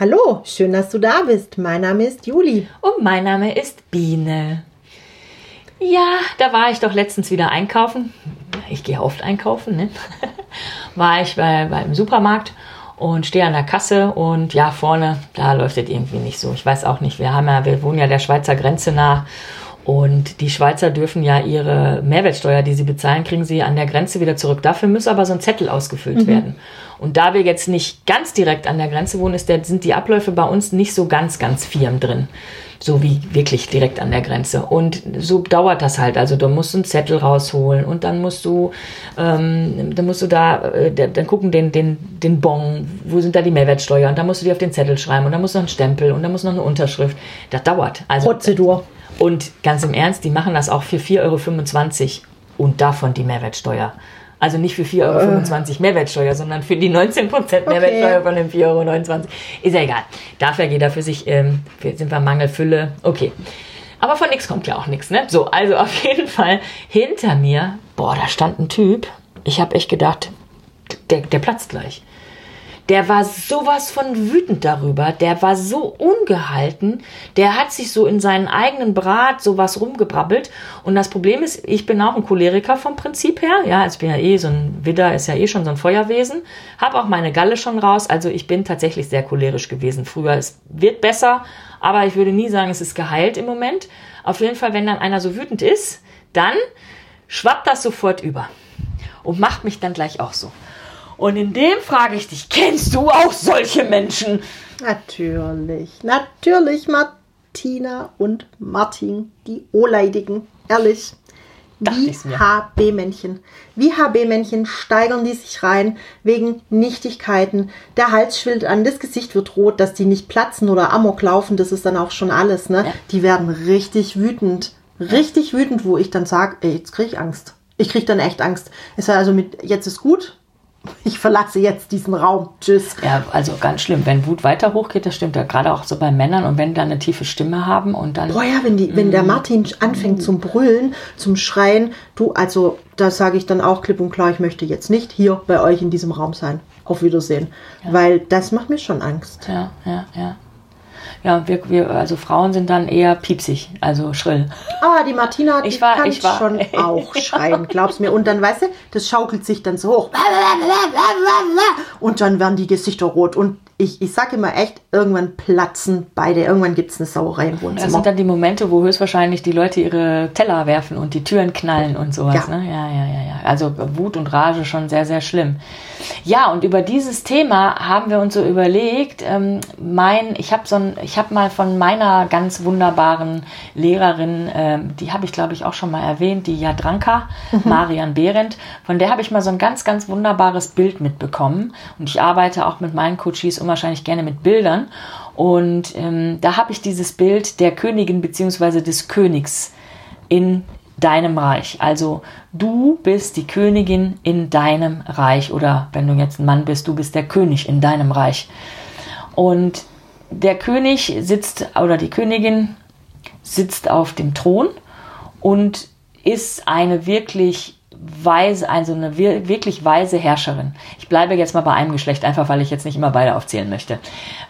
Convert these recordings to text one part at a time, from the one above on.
Hallo, schön, dass du da bist. Mein Name ist Juli. Und mein Name ist Biene. Ja, da war ich doch letztens wieder einkaufen. Ich gehe oft einkaufen, ne? war ich bei, beim Supermarkt und stehe an der Kasse und ja, vorne, da läuft es irgendwie nicht so. Ich weiß auch nicht. Wir haben ja, wir wohnen ja der Schweizer Grenze nah und die Schweizer dürfen ja ihre Mehrwertsteuer, die sie bezahlen, kriegen sie an der Grenze wieder zurück. Dafür muss aber so ein Zettel ausgefüllt mhm. werden. Und da wir jetzt nicht ganz direkt an der Grenze wohnen, ist der, sind die Abläufe bei uns nicht so ganz, ganz firm drin. So wie wirklich direkt an der Grenze. Und so dauert das halt. Also du musst einen Zettel rausholen und dann musst du, ähm, dann musst du da, äh, dann gucken den, den, den Bon, wo sind da die Mehrwertsteuer und dann musst du die auf den Zettel schreiben und dann musst du noch einen Stempel und dann musst du noch eine Unterschrift. Das dauert. Also, Prozedur. Und ganz im Ernst, die machen das auch für 4,25 Euro und davon die Mehrwertsteuer. Also nicht für 4,25 Euro äh. Mehrwertsteuer, sondern für die 19% Mehrwertsteuer okay. von den 4,29 Euro. Ist ja egal. Dafür jeder für sich, ähm, sind wir Mangelfülle. Okay. Aber von nichts kommt ja auch nichts, ne? So, also auf jeden Fall hinter mir, boah, da stand ein Typ. Ich habe echt gedacht, der, der platzt gleich der war sowas von wütend darüber, der war so ungehalten, der hat sich so in seinen eigenen Brat sowas rumgebrabbelt. Und das Problem ist, ich bin auch ein Choleriker vom Prinzip her. Ja, also ich bin ja eh so ein Widder, ist ja eh schon so ein Feuerwesen. Hab auch meine Galle schon raus. Also ich bin tatsächlich sehr cholerisch gewesen früher. Es wird besser, aber ich würde nie sagen, es ist geheilt im Moment. Auf jeden Fall, wenn dann einer so wütend ist, dann schwappt das sofort über und macht mich dann gleich auch so. Und in dem frage ich dich, kennst du auch solche Menschen? Natürlich, natürlich Martina und Martin, die Oleidigen, ehrlich. Wie HB-Männchen. Wie HB-Männchen steigern die sich rein wegen Nichtigkeiten. Der Hals schwillt an, das Gesicht wird rot, dass die nicht platzen oder Amok laufen, das ist dann auch schon alles. Ne? Ja. Die werden richtig wütend. Richtig wütend, wo ich dann sage, jetzt kriege ich Angst. Ich kriege dann echt Angst. Ist also mit, jetzt ist gut, ich verlasse jetzt diesen Raum. Tschüss. Ja, also ganz schlimm. Wenn Wut weiter hochgeht, das stimmt ja gerade auch so bei Männern und wenn die dann eine tiefe Stimme haben und dann. Boah ja, wenn, die, wenn der mm. Martin anfängt zum Brüllen, zum Schreien, du, also da sage ich dann auch klipp und klar, ich möchte jetzt nicht hier bei euch in diesem Raum sein. Auf Wiedersehen. Ja. Weil das macht mir schon Angst. Ja, ja, ja. Ja, wir, wir, also Frauen sind dann eher piepsig, also schrill. Ah, die Martina, die ich war, kann ich war. schon auch schreien, glaub's mir. Und dann, weißt du, das schaukelt sich dann so hoch. Und dann werden die Gesichter rot. Und ich, ich sage immer echt, irgendwann platzen beide. Irgendwann gibt es eine Sauerei im Wohnzimmer. Das sind dann die Momente, wo höchstwahrscheinlich die Leute ihre Teller werfen und die Türen knallen und sowas. Ja. Ne? ja, ja, ja, ja. Also Wut und Rage schon sehr, sehr schlimm. Ja, und über dieses Thema haben wir uns so überlegt, ähm, mein, ich habe so ein, ich habe mal von meiner ganz wunderbaren Lehrerin, ähm, die habe ich glaube ich auch schon mal erwähnt, die Jadranka, mhm. Marian Behrendt, von der habe ich mal so ein ganz, ganz wunderbares Bild mitbekommen. Und ich arbeite auch mit meinen Coaches unwahrscheinlich gerne mit Bildern. Und ähm, da habe ich dieses Bild der Königin bzw. des Königs in deinem Reich. Also du bist die Königin in deinem Reich oder wenn du jetzt ein Mann bist, du bist der König in deinem Reich. Und der König sitzt oder die Königin sitzt auf dem Thron und ist eine wirklich weise, also eine wirklich weise Herrscherin. Ich bleibe jetzt mal bei einem Geschlecht, einfach weil ich jetzt nicht immer beide aufzählen möchte.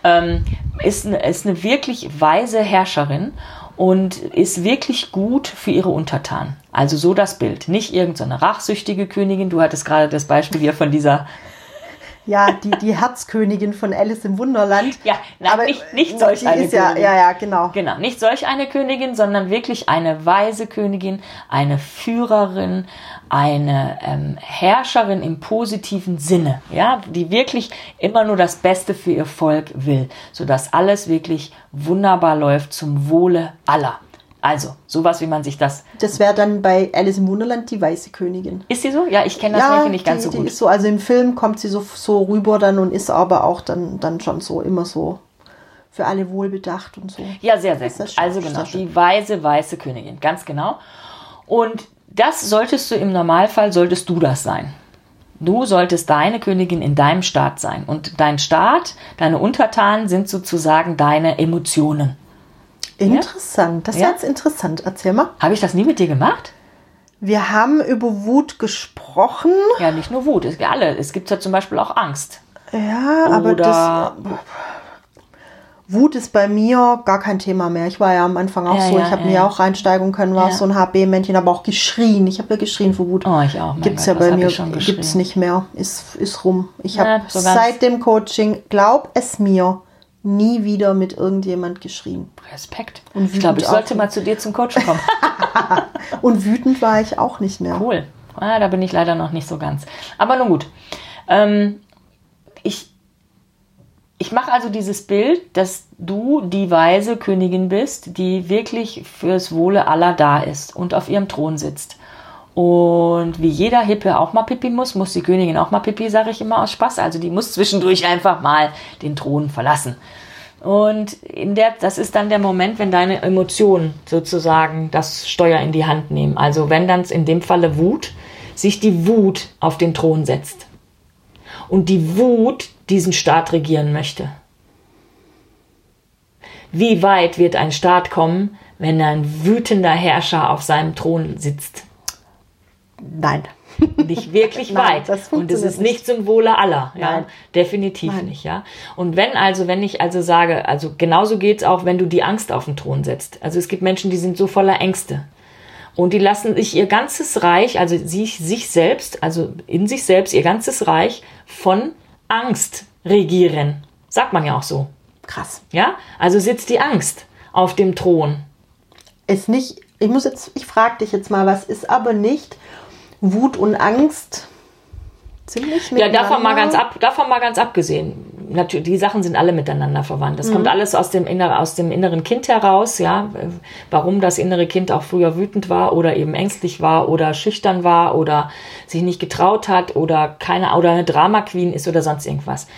Ähm, ist, eine, ist eine wirklich weise Herrscherin und ist wirklich gut für ihre Untertanen. Also so das Bild. Nicht irgendeine rachsüchtige Königin. Du hattest gerade das Beispiel hier von dieser ja, die, die Herzkönigin von Alice im Wunderland. Ja, nein, aber nicht, nicht solch eine ist Königin. Ja, ja, ja, genau. Genau, nicht solch eine Königin, sondern wirklich eine weise Königin, eine Führerin, eine ähm, Herrscherin im positiven Sinne, ja, die wirklich immer nur das Beste für ihr Volk will, sodass alles wirklich wunderbar läuft zum Wohle aller. Also, sowas, wie man sich das. Das wäre dann bei Alice im Wunderland die weiße Königin. Ist sie so? Ja, ich kenne das ja, nicht ganz die, so gut. Die ist so, also im Film kommt sie so, so rüber dann und ist aber auch dann, dann schon so immer so für alle wohlbedacht und so. Ja, sehr, sehr gut. Also genau, die weise, weiße Königin, ganz genau. Und das solltest du im Normalfall, solltest du das sein. Du solltest deine Königin in deinem Staat sein. Und dein Staat, deine Untertanen sind sozusagen deine Emotionen. Interessant. Das ist ja? jetzt interessant. Erzähl mal. Habe ich das nie mit dir gemacht? Wir haben über Wut gesprochen. Ja, nicht nur Wut, es gibt alle. Es gibt ja zum Beispiel auch Angst. Ja, aber das. Wut ist bei mir gar kein Thema mehr. Ich war ja am Anfang auch ja, so, ja, ich habe ja, mir ja auch reinsteigen können, war so ein HB-Männchen, aber auch geschrien. Ich habe ja geschrien vor Wut. Oh, ich auch. Gibt's Gott, ja bei mir, gibt's nicht mehr. Ist, ist rum. Ich habe so seit dem Coaching, glaub es mir, nie wieder mit irgendjemand geschrien. Respekt. Und ich glaube, ich sollte mal zu dir zum Coach kommen. und wütend war ich auch nicht mehr. Cool. Ah, da bin ich leider noch nicht so ganz. Aber nun gut. Ähm, ich ich mache also dieses Bild, dass du die weise Königin bist, die wirklich fürs Wohle aller da ist und auf ihrem Thron sitzt. Und wie jeder Hippe auch mal Pipi muss, muss die Königin auch mal Pipi, sage ich immer aus Spaß. Also die muss zwischendurch einfach mal den Thron verlassen. Und in der, das ist dann der Moment, wenn deine Emotionen sozusagen das Steuer in die Hand nehmen. Also wenn dann in dem Falle Wut, sich die Wut auf den Thron setzt. Und die Wut diesen Staat regieren möchte. Wie weit wird ein Staat kommen, wenn ein wütender Herrscher auf seinem Thron sitzt? Nein. Nicht wirklich Nein, weit. Und es ist nicht zum Wohle aller. Ja, Nein. definitiv Nein. nicht. Ja. Und wenn also, wenn ich also sage, also genauso geht es auch, wenn du die Angst auf den Thron setzt. Also es gibt Menschen, die sind so voller Ängste. Und die lassen sich ihr ganzes Reich, also sich, sich selbst, also in sich selbst, ihr ganzes Reich von Angst regieren. Sagt man ja auch so. Krass. Ja? Also sitzt die Angst auf dem Thron. Ist nicht, ich muss jetzt, ich frage dich jetzt mal, was ist aber nicht Wut und Angst ziemlich Ja, davon mal ganz ab, davon mal ganz abgesehen. Natürlich, die Sachen sind alle miteinander verwandt. Das mhm. kommt alles aus dem, inner, aus dem inneren Kind heraus, ja. Warum das innere Kind auch früher wütend war oder eben ängstlich war oder schüchtern war oder sich nicht getraut hat oder keine, oder eine Drama Queen ist oder sonst irgendwas.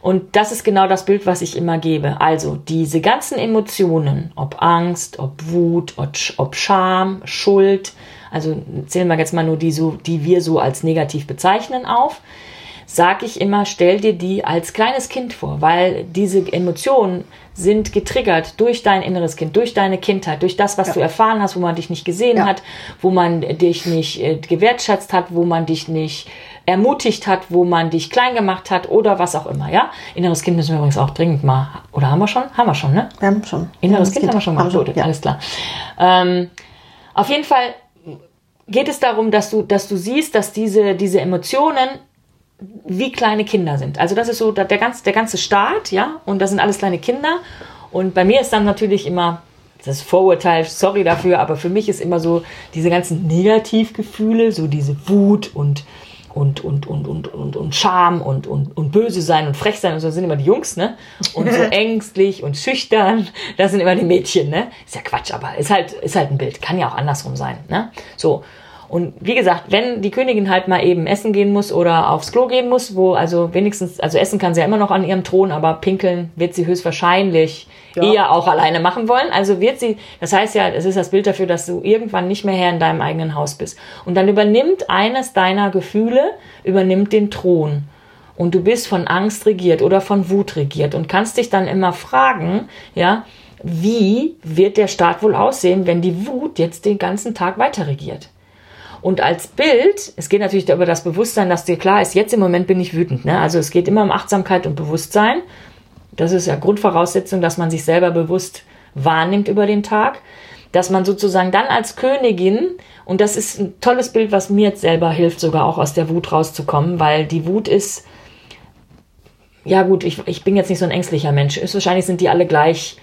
Und das ist genau das Bild, was ich immer gebe. Also diese ganzen Emotionen, ob Angst, ob Wut, ob, ob Scham, Schuld, also zählen wir jetzt mal nur die, so, die wir so als negativ bezeichnen auf, sage ich immer, stell dir die als kleines Kind vor, weil diese Emotionen sind getriggert durch dein inneres Kind, durch deine Kindheit, durch das, was ja. du erfahren hast, wo man dich nicht gesehen ja. hat, wo man dich nicht äh, gewertschätzt hat, wo man dich nicht ermutigt hat, wo man dich klein gemacht hat oder was auch immer, ja? Inneres Kind müssen wir übrigens auch dringend mal, oder haben wir schon? Haben wir schon, ne? Wir haben schon. Inneres, Inneres kind, kind, haben wir schon gemacht, gut, ja. alles klar. Ähm, auf jeden Fall geht es darum, dass du, dass du siehst, dass diese, diese Emotionen wie kleine Kinder sind. Also das ist so der, ganz, der ganze Staat, ja, und das sind alles kleine Kinder. Und bei mir ist dann natürlich immer das Vorurteil, sorry dafür, aber für mich ist immer so diese ganzen Negativgefühle, so diese Wut und und, und, und, und, und, und Scham und, und, und böse sein und frech sein und so sind immer die Jungs, ne? Und so ängstlich und schüchtern, das sind immer die Mädchen, ne? Ist ja Quatsch, aber ist halt, ist halt ein Bild. Kann ja auch andersrum sein, ne? So. Und wie gesagt, wenn die Königin halt mal eben essen gehen muss oder aufs Klo gehen muss, wo also wenigstens, also essen kann sie ja immer noch an ihrem Thron, aber pinkeln wird sie höchstwahrscheinlich ja. eher auch alleine machen wollen. Also wird sie, das heißt ja, es ist das Bild dafür, dass du irgendwann nicht mehr Herr in deinem eigenen Haus bist. Und dann übernimmt eines deiner Gefühle, übernimmt den Thron. Und du bist von Angst regiert oder von Wut regiert und kannst dich dann immer fragen, ja, wie wird der Staat wohl aussehen, wenn die Wut jetzt den ganzen Tag weiter regiert? Und als Bild, es geht natürlich über das Bewusstsein, dass dir klar ist, jetzt im Moment bin ich wütend. Ne? Also es geht immer um Achtsamkeit und Bewusstsein. Das ist ja Grundvoraussetzung, dass man sich selber bewusst wahrnimmt über den Tag. Dass man sozusagen dann als Königin, und das ist ein tolles Bild, was mir jetzt selber hilft, sogar auch aus der Wut rauszukommen, weil die Wut ist, ja gut, ich, ich bin jetzt nicht so ein ängstlicher Mensch. Ist wahrscheinlich sind die alle gleich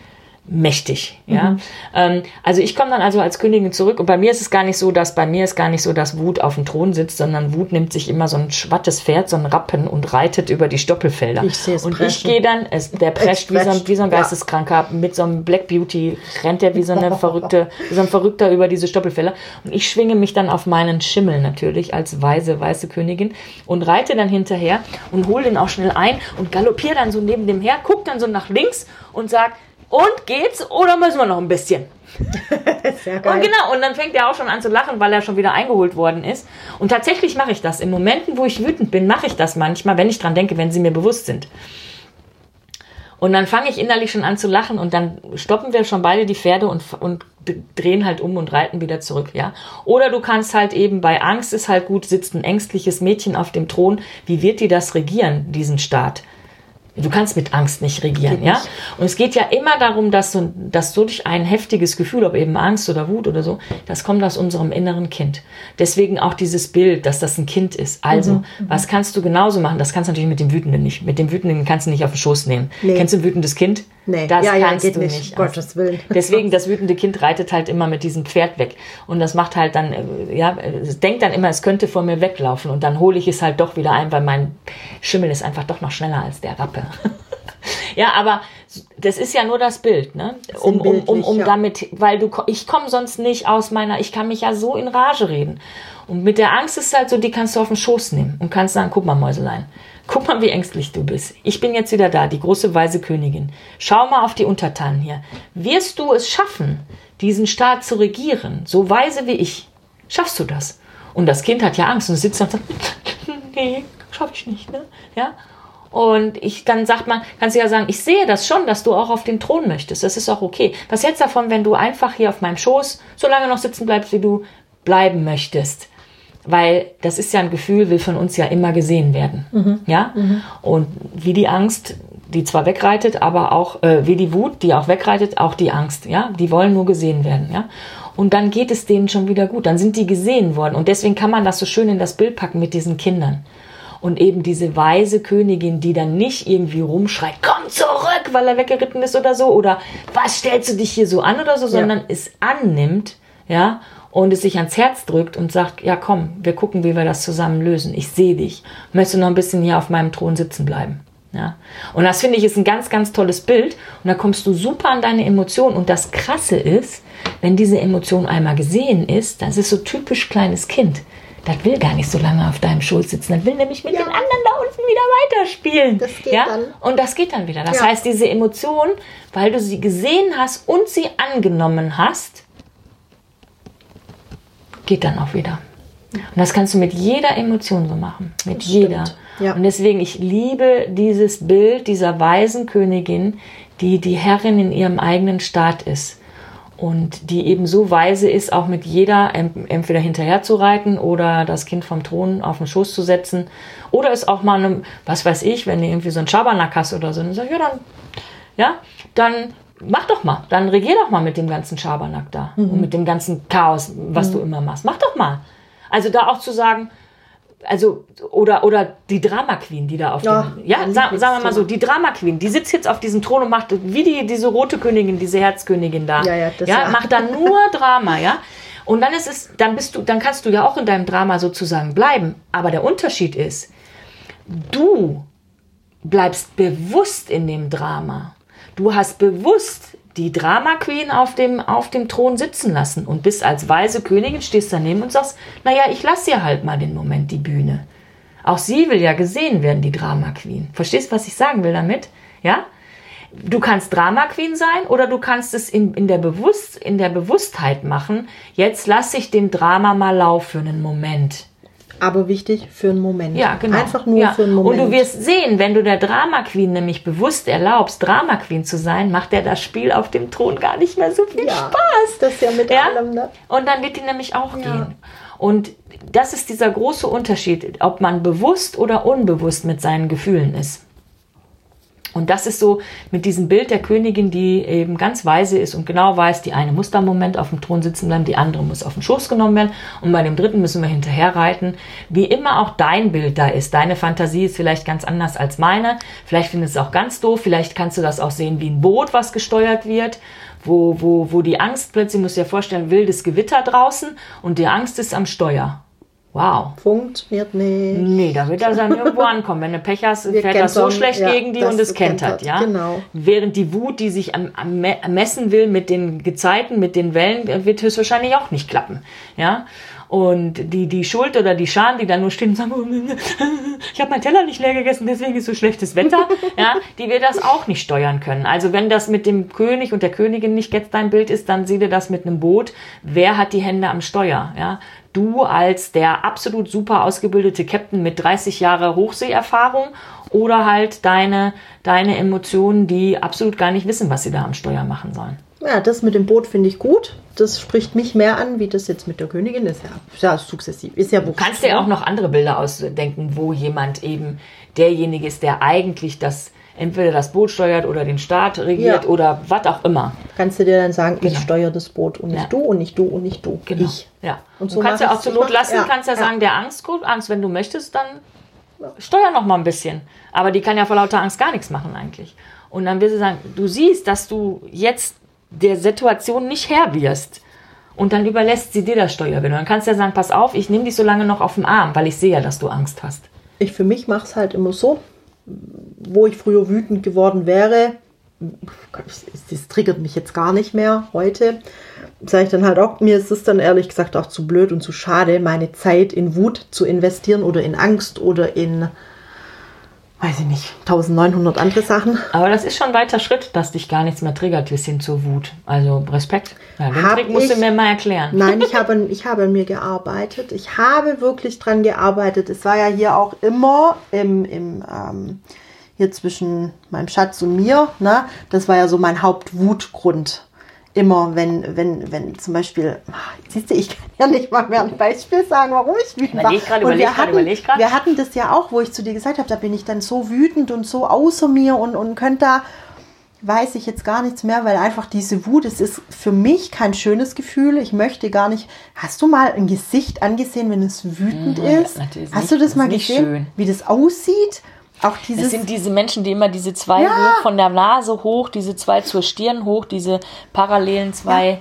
mächtig. Ja, mhm. ähm, also ich komme dann also als Königin zurück und bei mir ist es gar nicht so, dass bei mir ist gar nicht so, dass Wut auf dem Thron sitzt, sondern Wut nimmt sich immer so ein schwattes Pferd, so ein Rappen und reitet über die Stoppelfelder. Ich sehe es Und preschen. ich gehe dann, es, der prescht wie so, ein, wie so ein Geisteskranker ja. mit so einem Black Beauty rennt er wie so eine verrückte, wie so ein Verrückter über diese Stoppelfelder und ich schwinge mich dann auf meinen Schimmel natürlich als weise weiße Königin und reite dann hinterher und hole den auch schnell ein und galoppiere dann so neben dem her, guck dann so nach links und sag und geht's oder müssen wir noch ein bisschen? Sehr geil. Und genau, und dann fängt er auch schon an zu lachen, weil er schon wieder eingeholt worden ist. Und tatsächlich mache ich das. In Momenten, wo ich wütend bin, mache ich das manchmal, wenn ich dran denke, wenn sie mir bewusst sind. Und dann fange ich innerlich schon an zu lachen und dann stoppen wir schon beide die Pferde und, und drehen halt um und reiten wieder zurück, ja. Oder du kannst halt eben bei Angst ist halt gut, sitzt ein ängstliches Mädchen auf dem Thron. Wie wird die das regieren, diesen Staat? Du kannst mit Angst nicht regieren, ja? Und es geht ja immer darum, dass du, dass du durch ein heftiges Gefühl, ob eben Angst oder Wut oder so, das kommt aus unserem inneren Kind. Deswegen auch dieses Bild, dass das ein Kind ist. Also, mhm. mhm. was kannst du genauso machen? Das kannst du natürlich mit dem Wütenden nicht. Mit dem Wütenden kannst du nicht auf den Schoß nehmen. Nee. Kennst du ein wütendes Kind? Nee. Das ja, kannst ja, du nicht. nicht. Gottes Willen. Deswegen, das wütende Kind reitet halt immer mit diesem Pferd weg. Und das macht halt dann, äh, ja, es denkt dann immer, es könnte vor mir weglaufen. Und dann hole ich es halt doch wieder ein, weil mein Schimmel ist einfach doch noch schneller als der Rappe. ja, aber das ist ja nur das Bild, ne? Um, um, um, um ja. damit, weil du, ich komme sonst nicht aus meiner, ich kann mich ja so in Rage reden. Und mit der Angst ist es halt so, die kannst du auf den Schoß nehmen und kannst sagen, guck mal, Mäuselein, guck mal, wie ängstlich du bist. Ich bin jetzt wieder da, die große weise Königin. Schau mal auf die Untertanen hier. Wirst du es schaffen, diesen Staat zu regieren, so weise wie ich? Schaffst du das? Und das Kind hat ja Angst und sitzt und sagt, nee, schaff ich nicht, ne? Ja? Und ich, dann sagt man, kannst du ja sagen, ich sehe das schon, dass du auch auf den Thron möchtest. Das ist auch okay. Was hältst davon, wenn du einfach hier auf meinem Schoß so lange noch sitzen bleibst, wie du bleiben möchtest? Weil das ist ja ein Gefühl, will von uns ja immer gesehen werden. Mhm. Ja? Mhm. Und wie die Angst, die zwar wegreitet, aber auch, äh, wie die Wut, die auch wegreitet, auch die Angst. Ja? Die wollen nur gesehen werden. Ja? Und dann geht es denen schon wieder gut. Dann sind die gesehen worden. Und deswegen kann man das so schön in das Bild packen mit diesen Kindern und eben diese weise Königin, die dann nicht irgendwie rumschreit, komm zurück, weil er weggeritten ist oder so, oder was stellst du dich hier so an oder so, sondern ja. es annimmt, ja, und es sich ans Herz drückt und sagt, ja komm, wir gucken, wie wir das zusammen lösen. Ich sehe dich. Möchtest du noch ein bisschen hier auf meinem Thron sitzen bleiben? Ja. Und das finde ich ist ein ganz, ganz tolles Bild. Und da kommst du super an deine Emotionen. Und das Krasse ist, wenn diese Emotion einmal gesehen ist, dann ist es so typisch kleines Kind das will gar nicht so lange auf deinem Schoß sitzen. Das will nämlich mit ja. den anderen da unten wieder weiterspielen. Das geht ja? dann. Und das geht dann wieder. Das ja. heißt, diese Emotion, weil du sie gesehen hast und sie angenommen hast, geht dann auch wieder. Und das kannst du mit jeder Emotion so machen. Mit jeder. Ja. Und deswegen, ich liebe dieses Bild dieser weisen Königin, die die Herrin in ihrem eigenen Staat ist und die eben so weise ist, auch mit jeder entweder hinterher zu reiten oder das Kind vom Thron auf den Schoß zu setzen oder es auch mal einem, was weiß ich, wenn du irgendwie so ein Schabernack hast oder so, dann sag ich, ja, dann, ja, dann mach doch mal, dann regier doch mal mit dem ganzen Schabernack da mhm. und mit dem ganzen Chaos, was mhm. du immer machst. Mach doch mal. Also da auch zu sagen, also oder oder die Drama Queen, die da auf ja, dem ja sagen, sagen wir mal so, die Drama Queen, die sitzt jetzt auf diesem Thron und macht wie die diese rote Königin, diese Herzkönigin da. Ja, ja, das ja, ja. macht dann nur Drama, ja? Und dann ist es dann bist du dann kannst du ja auch in deinem Drama sozusagen bleiben, aber der Unterschied ist, du bleibst bewusst in dem Drama. Du hast bewusst die Drama Queen auf dem, auf dem Thron sitzen lassen und bist als weise Königin, stehst daneben und sagst, naja, ich lasse ihr halt mal den Moment die Bühne. Auch sie will ja gesehen werden, die Drama Queen. Verstehst, du, was ich sagen will damit? Ja? Du kannst Drama Queen sein oder du kannst es in, in, der, Bewusst, in der Bewusstheit machen. Jetzt lasse ich dem Drama mal laufen für einen Moment aber wichtig für einen Moment. Ja, genau. Einfach nur ja. für einen Moment. Und du wirst sehen, wenn du der Drama Queen nämlich bewusst erlaubst, Drama Queen zu sein, macht der das Spiel auf dem Thron gar nicht mehr so viel ja, Spaß. Das ist ja mit ja? allem, ne? Und dann wird die nämlich auch ja. gehen. Und das ist dieser große Unterschied, ob man bewusst oder unbewusst mit seinen Gefühlen ist. Und das ist so mit diesem Bild der Königin, die eben ganz weise ist und genau weiß, die eine muss da im Moment auf dem Thron sitzen bleiben, die andere muss auf den Schoß genommen werden und bei dem dritten müssen wir hinterher reiten. Wie immer auch dein Bild da ist. Deine Fantasie ist vielleicht ganz anders als meine. Vielleicht findest du es auch ganz doof. Vielleicht kannst du das auch sehen wie ein Boot, was gesteuert wird wo, wo, wo die Angst plötzlich, muss dir vorstellen, wildes Gewitter draußen und die Angst ist am Steuer. Wow. Funktioniert nicht. Nee, da wird er dann irgendwo ankommen. Wenn du Pech hast, fährt das so schlecht ja, gegen die und es kentert, ja. Genau. Während die Wut, die sich am, am messen will mit den Gezeiten, mit den Wellen, wird höchstwahrscheinlich auch nicht klappen, ja. Und die, die Schuld oder die Scham, die da nur stehen und sagen, ich habe meinen Teller nicht leer gegessen, deswegen ist so schlechtes Wetter, ja, die wird das auch nicht steuern können. Also wenn das mit dem König und der Königin nicht jetzt dein Bild ist, dann sieh dir das mit einem Boot. Wer hat die Hände am Steuer, ja? Du als der absolut super ausgebildete Captain mit 30 Jahre Hochseeerfahrung oder halt deine, deine Emotionen, die absolut gar nicht wissen, was sie da am Steuer machen sollen. Ja, das mit dem Boot finde ich gut. Das spricht mich mehr an, wie das jetzt mit der Königin ist. Ja, ja sukzessiv. Ist ja Du kannst dir auch noch andere Bilder ausdenken, wo jemand eben derjenige ist, der eigentlich das entweder das Boot steuert oder den Staat regiert ja. oder was auch immer. Kannst du dir dann sagen, genau. ich steuere das Boot und nicht ja. du und nicht du und nicht du. Genau. Ich. Ja. Und so du kannst ja auch zur Not lassen, ja. kannst ja, sagen, der Angst, Angst, wenn du möchtest, dann steuer noch mal ein bisschen. Aber die kann ja vor lauter Angst gar nichts machen eigentlich. Und dann wirst du sagen, du siehst, dass du jetzt der Situation nicht Herr wirst. Und dann überlässt sie dir das Steuerwillen. Dann kannst du ja sagen, pass auf, ich nehme dich so lange noch auf den Arm, weil ich sehe ja, dass du Angst hast. Ich für mich mache es halt immer so, wo ich früher wütend geworden wäre, das triggert mich jetzt gar nicht mehr heute, sage ich dann halt auch, mir ist es dann ehrlich gesagt auch zu blöd und zu schade, meine Zeit in Wut zu investieren oder in Angst oder in weiß ich nicht, 1900 andere Sachen. Aber das ist schon ein weiter Schritt, dass dich gar nichts mehr triggert bis hin zur Wut. Also Respekt. Ja, den Trick musst ich, du mir mal erklären. Nein, ich habe, ich habe an mir gearbeitet. Ich habe wirklich dran gearbeitet. Es war ja hier auch immer im, im ähm, hier zwischen meinem Schatz und mir, ne? Das war ja so mein Hauptwutgrund immer, wenn, wenn, wenn zum Beispiel, siehst du, ich kann ja nicht mal mehr ein Beispiel sagen, warum ich wütend war. Grad, und wir, hatten, wir hatten das ja auch, wo ich zu dir gesagt habe, da bin ich dann so wütend und so außer mir und, und könnte da, weiß ich jetzt gar nichts mehr, weil einfach diese Wut, es ist für mich kein schönes Gefühl. Ich möchte gar nicht. Hast du mal ein Gesicht angesehen, wenn es wütend mhm, ist? Hast du das, das mal gesehen, schön. wie das aussieht? Auch dieses das sind diese Menschen, die immer diese zwei ja. von der Nase hoch, diese zwei zur Stirn hoch, diese parallelen zwei. Ja.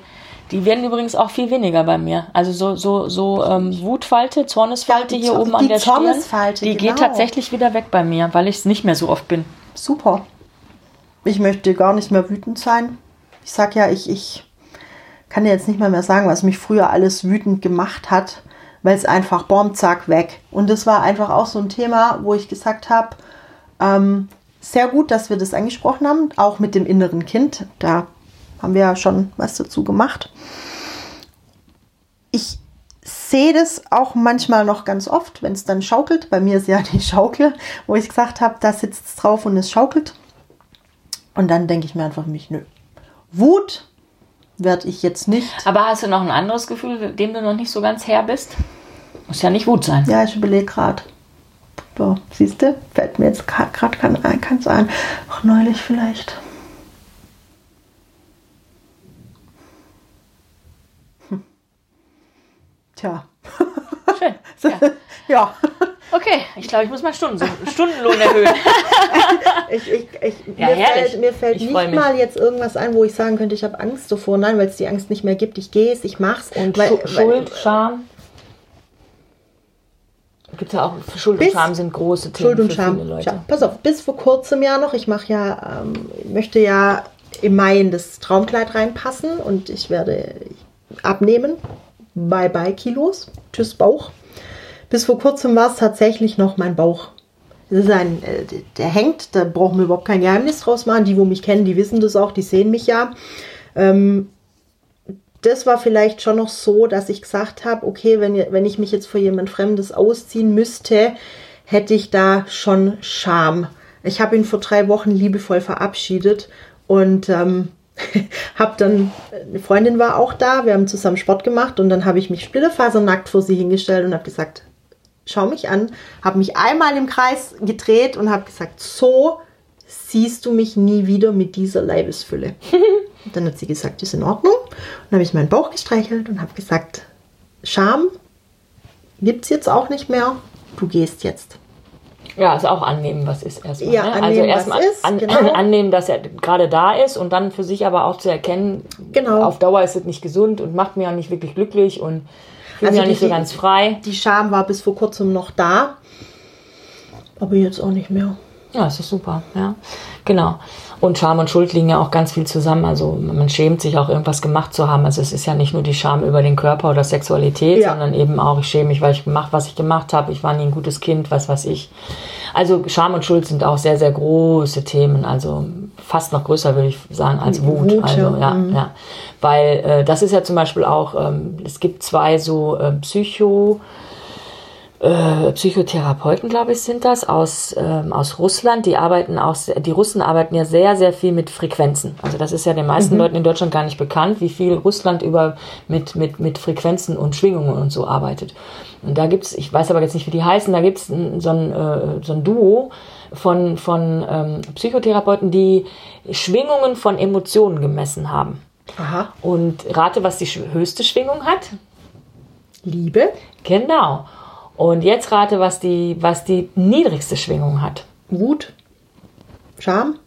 Die werden übrigens auch viel weniger bei mir. Also so so so ähm, Wutfalte, Zornesfalte ja, hier oben an der Stirn, die genau. geht tatsächlich wieder weg bei mir, weil ich es nicht mehr so oft bin. Super. Ich möchte gar nicht mehr wütend sein. Ich sag ja, ich ich kann dir jetzt nicht mehr mehr sagen, was mich früher alles wütend gemacht hat, weil es einfach Bomb zack weg. Und das war einfach auch so ein Thema, wo ich gesagt habe, ähm, sehr gut, dass wir das angesprochen haben, auch mit dem inneren Kind. Da haben wir ja schon was dazu gemacht. Ich sehe das auch manchmal noch ganz oft, wenn es dann schaukelt. Bei mir ist ja die Schaukel, wo ich gesagt habe, da sitzt es drauf und es schaukelt. Und dann denke ich mir einfach mich, nö. Wut werde ich jetzt nicht. Aber hast du noch ein anderes Gefühl, dem du noch nicht so ganz her bist? Muss ja nicht Wut sein. Ja, ich überlege gerade. So, siehst du, fällt mir jetzt gerade kein, keins ein. Auch neulich vielleicht. Hm. Tja. Schön. Ja. ja. Okay, ich glaube, ich muss meinen Stunden, Stundenlohn erhöhen. ich, ich, ich, ja, mir, fällt, mir fällt nicht mal jetzt irgendwas ein, wo ich sagen könnte, ich habe Angst davor. Nein, weil es die Angst nicht mehr gibt. Ich gehe es, ich mache es. Und weil, Schuld, weil, Scham? Gibt ja auch, Schuld bis, und Scham sind große Themen Schuld und für Scham. viele Leute. Ja, pass auf, bis vor kurzem ja noch, ich mache ja, ähm, möchte ja im Mai in das Traumkleid reinpassen und ich werde abnehmen. Bye bye Kilos. Tschüss Bauch. Bis vor kurzem war es tatsächlich noch mein Bauch. Das ist ein, äh, der hängt, da brauchen wir überhaupt kein Geheimnis draus machen. Die, wo mich kennen, die wissen das auch, die sehen mich ja. Ähm, das war vielleicht schon noch so, dass ich gesagt habe, okay, wenn, wenn ich mich jetzt vor jemand Fremdes ausziehen müsste, hätte ich da schon Scham. Ich habe ihn vor drei Wochen liebevoll verabschiedet und ähm, habe dann, eine Freundin war auch da, wir haben zusammen Sport gemacht und dann habe ich mich splitterfasernackt vor sie hingestellt und habe gesagt, schau mich an, habe mich einmal im Kreis gedreht und habe gesagt, so siehst du mich nie wieder mit dieser Leibesfülle. Und dann hat sie gesagt, ist in Ordnung. Und dann habe ich meinen Bauch gestreichelt und habe gesagt, Scham gibt es jetzt auch nicht mehr. Du gehst jetzt. Ja, also auch annehmen, was ist erstmal. Ja, ne? Also annehmen, also erstmal an, genau. annehmen, dass er gerade da ist und dann für sich aber auch zu erkennen, genau. auf Dauer ist es nicht gesund und macht mir auch nicht wirklich glücklich und fühle also mich auch nicht so ganz frei. Die Scham war bis vor kurzem noch da, aber jetzt auch nicht mehr. Ja, das ist super, ja. Genau. Und Scham und Schuld liegen ja auch ganz viel zusammen. Also man schämt sich auch irgendwas gemacht zu haben. Also es ist ja nicht nur die Scham über den Körper oder Sexualität, ja. sondern eben auch, ich schäme mich, weil ich gemacht, was ich gemacht habe. Ich war nie ein gutes Kind, was weiß ich. Also Scham und Schuld sind auch sehr, sehr große Themen. Also fast noch größer, würde ich sagen, als Wut. Wut also ja, ja. Mhm. ja. Weil äh, das ist ja zum Beispiel auch, ähm, es gibt zwei so äh, Psycho- äh, Psychotherapeuten, glaube ich, sind das aus, ähm, aus Russland. Die arbeiten auch, die Russen arbeiten ja sehr, sehr viel mit Frequenzen. Also das ist ja den meisten mhm. Leuten in Deutschland gar nicht bekannt, wie viel Russland über mit, mit, mit Frequenzen und Schwingungen und so arbeitet. Und da gibt's, ich weiß aber jetzt nicht, wie die heißen, da gibt's so ein, äh, so ein Duo, von, von ähm, Psychotherapeuten, die Schwingungen von Emotionen gemessen haben. Aha. Und rate, was die höchste Schwingung hat? Liebe. Genau. Und jetzt rate, was die, was die niedrigste Schwingung hat. Wut. Scham.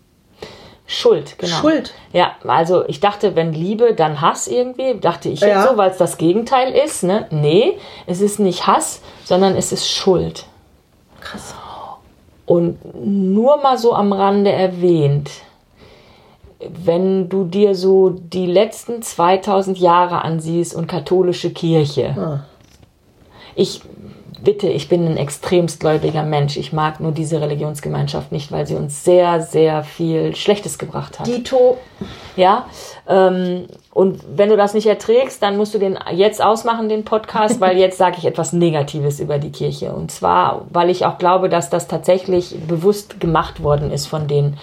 Schuld, genau. Schuld. Ja, also ich dachte, wenn Liebe, dann Hass irgendwie. Dachte ich ja. jetzt so, weil es das Gegenteil ist. Ne? Nee, es ist nicht Hass, sondern es ist Schuld. Krass. Und nur mal so am Rande erwähnt, wenn du dir so die letzten 2000 Jahre ansiehst und katholische Kirche. Ah. Ich bitte, ich bin ein extremst gläubiger Mensch. Ich mag nur diese Religionsgemeinschaft nicht, weil sie uns sehr, sehr viel Schlechtes gebracht hat. Dito. Ja. Ähm, und wenn du das nicht erträgst, dann musst du den jetzt ausmachen, den Podcast, weil jetzt sage ich etwas Negatives über die Kirche. Und zwar, weil ich auch glaube, dass das tatsächlich bewusst gemacht worden ist von den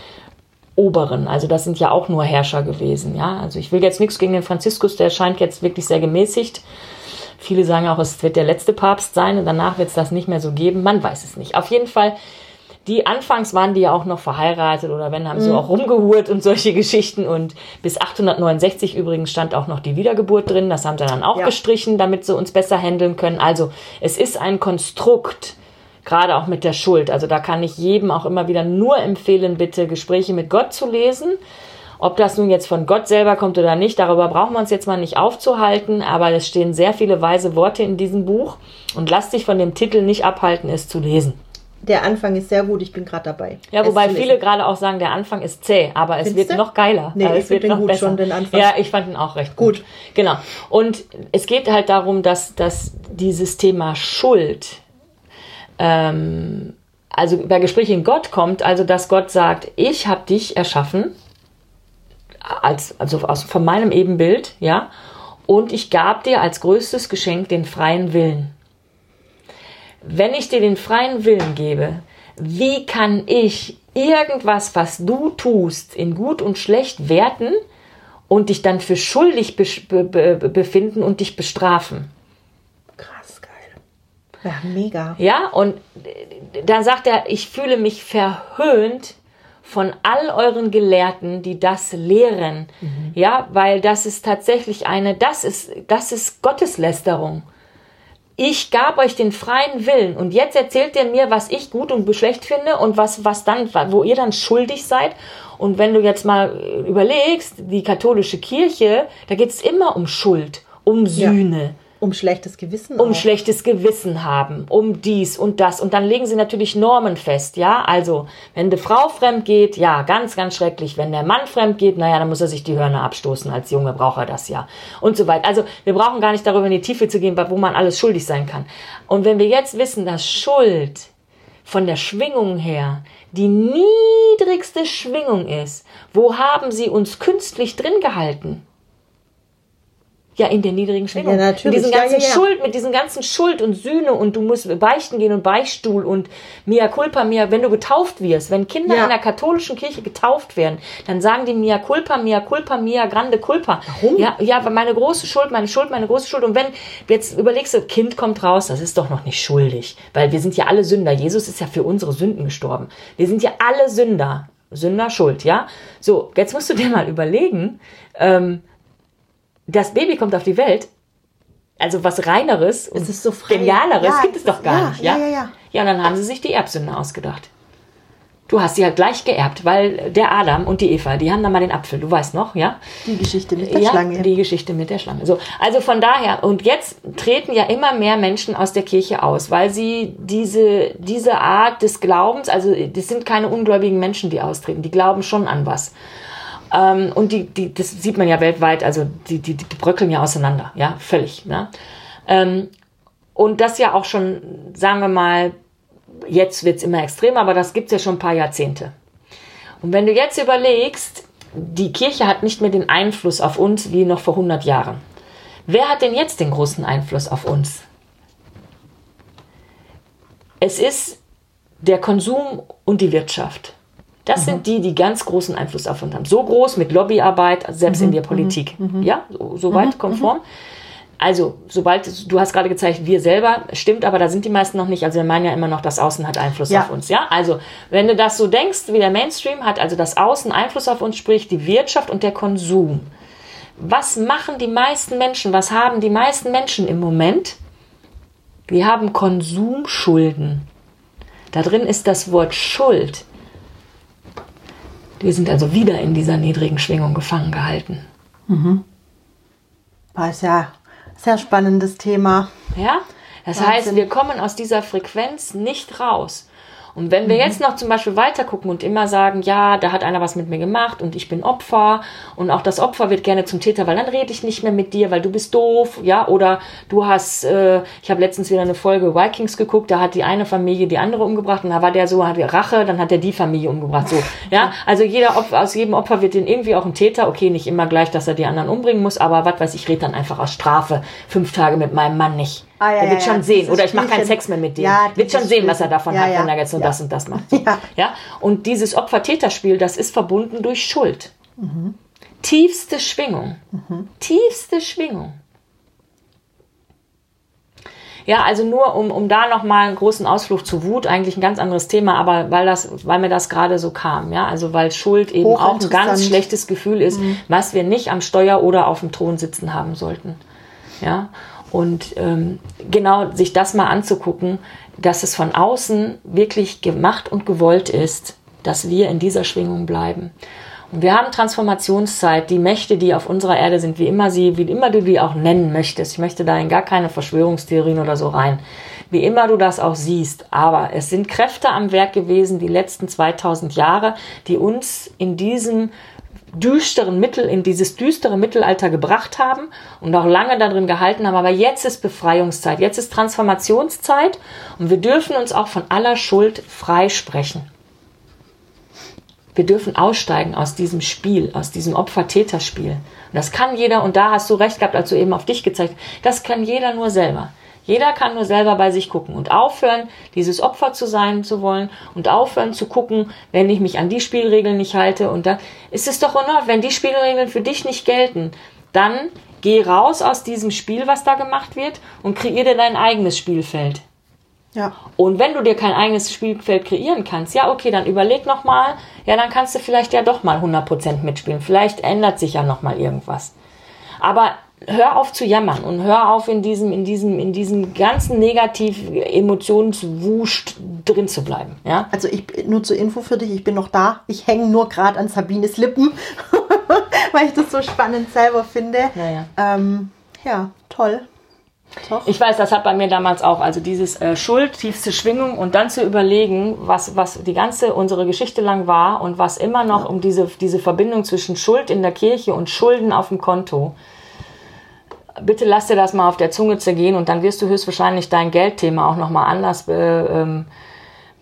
Oberen. Also das sind ja auch nur Herrscher gewesen. Ja. Also ich will jetzt nichts gegen den Franziskus, der scheint jetzt wirklich sehr gemäßigt Viele sagen auch, es wird der letzte Papst sein und danach wird es das nicht mehr so geben. Man weiß es nicht. Auf jeden Fall, die anfangs waren die ja auch noch verheiratet oder wenn, haben sie mhm. auch rumgehurt und solche Geschichten. Und bis 869 übrigens stand auch noch die Wiedergeburt drin. Das haben sie dann auch ja. gestrichen, damit sie uns besser handeln können. Also es ist ein Konstrukt, gerade auch mit der Schuld. Also da kann ich jedem auch immer wieder nur empfehlen, bitte Gespräche mit Gott zu lesen ob das nun jetzt von Gott selber kommt oder nicht, darüber brauchen wir uns jetzt mal nicht aufzuhalten, aber es stehen sehr viele weise Worte in diesem Buch und lass dich von dem Titel nicht abhalten, es zu lesen. Der Anfang ist sehr gut, ich bin gerade dabei. Ja, wobei viele gerade auch sagen, der Anfang ist zäh, aber Findest es wird du? noch geiler. Nee, also ich finde den gut besser. schon, den Anfang. Ja, ich fand ihn auch recht gut. gut. Genau. Und es geht halt darum, dass, dass dieses Thema Schuld, ähm, also bei Gespräch in Gott kommt, also dass Gott sagt, ich habe dich erschaffen, als, also aus, von meinem Ebenbild, ja, und ich gab dir als größtes Geschenk den freien Willen. Wenn ich dir den freien Willen gebe, wie kann ich irgendwas, was du tust, in gut und schlecht werten und dich dann für schuldig be be befinden und dich bestrafen? Krass, geil. Ja, mega. Ja, und dann sagt er, ich fühle mich verhöhnt, von all euren Gelehrten, die das lehren. Mhm. Ja, weil das ist tatsächlich eine, das ist, das ist Gotteslästerung. Ich gab euch den freien Willen und jetzt erzählt ihr mir, was ich gut und schlecht finde und was, was dann, wo ihr dann schuldig seid. Und wenn du jetzt mal überlegst, die katholische Kirche, da geht es immer um Schuld, um Sühne. Ja um schlechtes Gewissen. Um auch. schlechtes Gewissen haben, um dies und das. Und dann legen sie natürlich Normen fest, ja. Also, wenn die Frau fremd geht, ja, ganz, ganz schrecklich. Wenn der Mann fremd geht, naja, dann muss er sich die Hörner abstoßen. Als Junge braucht er das ja. Und so weiter. Also, wir brauchen gar nicht darüber in die Tiefe zu gehen, wo man alles schuldig sein kann. Und wenn wir jetzt wissen, dass Schuld von der Schwingung her die niedrigste Schwingung ist, wo haben sie uns künstlich drin gehalten? Ja, in der niedrigen Schwingung. Ja, natürlich. Mit diesen ganzen ja, ja, Schuld, mit diesen ganzen Schuld und Sühne und du musst beichten gehen und Beichtstuhl und Mia culpa, Mia, wenn du getauft wirst, wenn Kinder in der katholischen Kirche getauft werden, dann sagen die Mia culpa, Mia culpa, Mia grande culpa. Warum? Ja, ja, meine große Schuld, meine Schuld, meine große Schuld. Und wenn, jetzt überlegst du, Kind kommt raus, das ist doch noch nicht schuldig. Weil wir sind ja alle Sünder. Jesus ist ja für unsere Sünden gestorben. Wir sind ja alle Sünder. Sünder Schuld, ja? So, jetzt musst du dir mal überlegen, ähm, das Baby kommt auf die Welt, also was reineres und so genialeres ja, gibt es doch gar ja, nicht, ja? Ja, ja, ja. Ja, und dann haben sie sich die Erbsünde ausgedacht. Du hast sie halt gleich geerbt, weil der Adam und die Eva, die haben dann mal den Apfel, du weißt noch, ja? Die Geschichte mit der ja, Schlange. Die Geschichte mit der Schlange. So, also von daher, und jetzt treten ja immer mehr Menschen aus der Kirche aus, weil sie diese, diese Art des Glaubens, also das sind keine ungläubigen Menschen, die austreten, die glauben schon an was. Ähm, und die, die, das sieht man ja weltweit, also die, die, die bröckeln ja auseinander, ja, völlig. Ne? Ähm, und das ja auch schon, sagen wir mal, jetzt wird es immer extremer, aber das gibt es ja schon ein paar Jahrzehnte. Und wenn du jetzt überlegst, die Kirche hat nicht mehr den Einfluss auf uns wie noch vor 100 Jahren. Wer hat denn jetzt den großen Einfluss auf uns? Es ist der Konsum und die Wirtschaft. Das mhm. sind die, die ganz großen Einfluss auf uns haben. So groß mit Lobbyarbeit, selbst mhm. in der Politik. Mhm. mhm. Ja, so, so weit mhm. konform. also, sobald du hast gerade gezeigt, wir selber, stimmt, aber da sind die meisten noch nicht. Also wir meinen ja immer noch, das Außen hat Einfluss ja. auf uns. Ja, also wenn du das so denkst, wie der Mainstream hat, also das Außen Einfluss auf uns, sprich die Wirtschaft und der Konsum. Was machen die meisten Menschen? Was haben die meisten Menschen im Moment? Wir haben Konsumschulden. Da drin ist das Wort Schuld. Wir sind also wieder in dieser niedrigen Schwingung gefangen gehalten. Mhm. War es ja sehr spannendes Thema. Ja, das Wahnsinn. heißt, wir kommen aus dieser Frequenz nicht raus. Und wenn wir mhm. jetzt noch zum Beispiel weiter gucken und immer sagen, ja, da hat einer was mit mir gemacht und ich bin Opfer und auch das Opfer wird gerne zum Täter, weil dann rede ich nicht mehr mit dir, weil du bist doof, ja, oder du hast, äh, ich habe letztens wieder eine Folge Vikings geguckt, da hat die eine Familie die andere umgebracht und da war der so, hat Rache, dann hat er die Familie umgebracht, so, ja, also jeder Opfer, aus jedem Opfer wird den irgendwie auch ein Täter, okay, nicht immer gleich, dass er die anderen umbringen muss, aber was weiß ich, rede dann einfach aus Strafe fünf Tage mit meinem Mann nicht. Ah, ja, der wird ja, schon sehen. Oder ich mache keinen Sex mehr mit dem. Ja, wird schon sehen, was er davon hat, wenn er jetzt nur das und das macht. Ja. ja? Und dieses Opfer-Täter-Spiel, das ist verbunden durch Schuld. Mhm. Tiefste Schwingung. Mhm. Tiefste Schwingung. Ja, also nur um, um da nochmal einen großen Ausflug zu Wut, eigentlich ein ganz anderes Thema, aber weil das, weil mir das gerade so kam, ja, also weil Schuld eben auch ein ganz schlechtes Gefühl ist, mhm. was wir nicht am Steuer oder auf dem Thron sitzen haben sollten. Ja. Und ähm, genau sich das mal anzugucken, dass es von außen wirklich gemacht und gewollt ist, dass wir in dieser Schwingung bleiben. Und wir haben Transformationszeit, die Mächte, die auf unserer Erde sind, wie immer sie, wie immer du die auch nennen möchtest. Ich möchte da in gar keine Verschwörungstheorien oder so rein. Wie immer du das auch siehst. Aber es sind Kräfte am Werk gewesen, die letzten 2000 Jahre, die uns in diesem düsteren Mittel, in dieses düstere Mittelalter gebracht haben und auch lange darin gehalten haben. Aber jetzt ist Befreiungszeit, jetzt ist Transformationszeit und wir dürfen uns auch von aller Schuld freisprechen. Wir dürfen aussteigen aus diesem Spiel, aus diesem Opfer-Täter-Spiel. Und das kann jeder, und da hast du recht gehabt, als du eben auf dich gezeigt, das kann jeder nur selber. Jeder kann nur selber bei sich gucken und aufhören, dieses Opfer zu sein zu wollen und aufhören zu gucken, wenn ich mich an die Spielregeln nicht halte. Und da ist es doch in wenn die Spielregeln für dich nicht gelten, dann geh raus aus diesem Spiel, was da gemacht wird und kreiere dir dein eigenes Spielfeld. Ja. Und wenn du dir kein eigenes Spielfeld kreieren kannst, ja, okay, dann überleg nochmal, ja, dann kannst du vielleicht ja doch mal 100% mitspielen. Vielleicht ändert sich ja nochmal irgendwas. Aber hör auf zu jammern und hör auf in diesem, in diesem, in diesem ganzen negativ Emotionswust drin zu bleiben. Ja? Also ich nur zur Info für dich, ich bin noch da. Ich hänge nur gerade an Sabines Lippen, weil ich das so spannend selber finde. Naja. Ähm, ja, toll. Doch. Ich weiß, das hat bei mir damals auch, also dieses äh, Schuld, tiefste Schwingung und dann zu überlegen, was, was die ganze unsere Geschichte lang war und was immer noch ja. um diese, diese Verbindung zwischen Schuld in der Kirche und Schulden auf dem Konto bitte lass dir das mal auf der Zunge zergehen und dann wirst du höchstwahrscheinlich dein Geldthema auch nochmal anders be, ähm,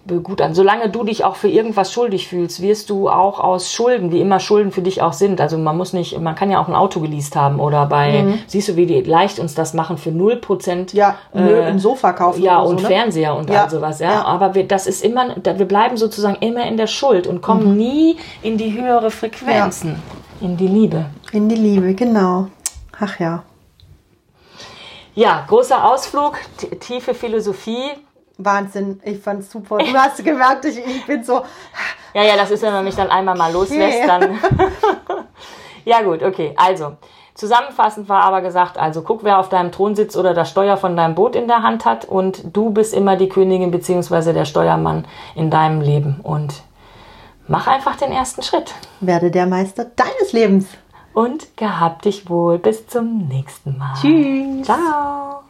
begutern. Solange du dich auch für irgendwas schuldig fühlst, wirst du auch aus Schulden, wie immer Schulden für dich auch sind. Also man muss nicht, man kann ja auch ein Auto geleast haben oder bei, mhm. siehst du, wie die leicht uns das machen für 0%. Ja, äh, ein Sofa kaufen. Ja, und so, ne? Fernseher und ja. all sowas, ja. ja. Aber wir, das ist immer, wir bleiben sozusagen immer in der Schuld und kommen mhm. nie in die höhere Frequenzen. Ja. In die Liebe. In die Liebe, genau. Ach ja. Ja, großer Ausflug, tiefe Philosophie. Wahnsinn, ich fand's super. Du hast gemerkt, ich, ich bin so. Ja, ja, das ist, wenn man mich dann einmal mal loslässt, okay. dann. ja, gut, okay. Also, zusammenfassend war aber gesagt, also guck, wer auf deinem Thron sitzt oder das Steuer von deinem Boot in der Hand hat und du bist immer die Königin bzw. der Steuermann in deinem Leben und mach einfach den ersten Schritt. Werde der Meister deines Lebens und gehabt dich wohl. Bis zum nächsten Mal. Tschüss. Ciao.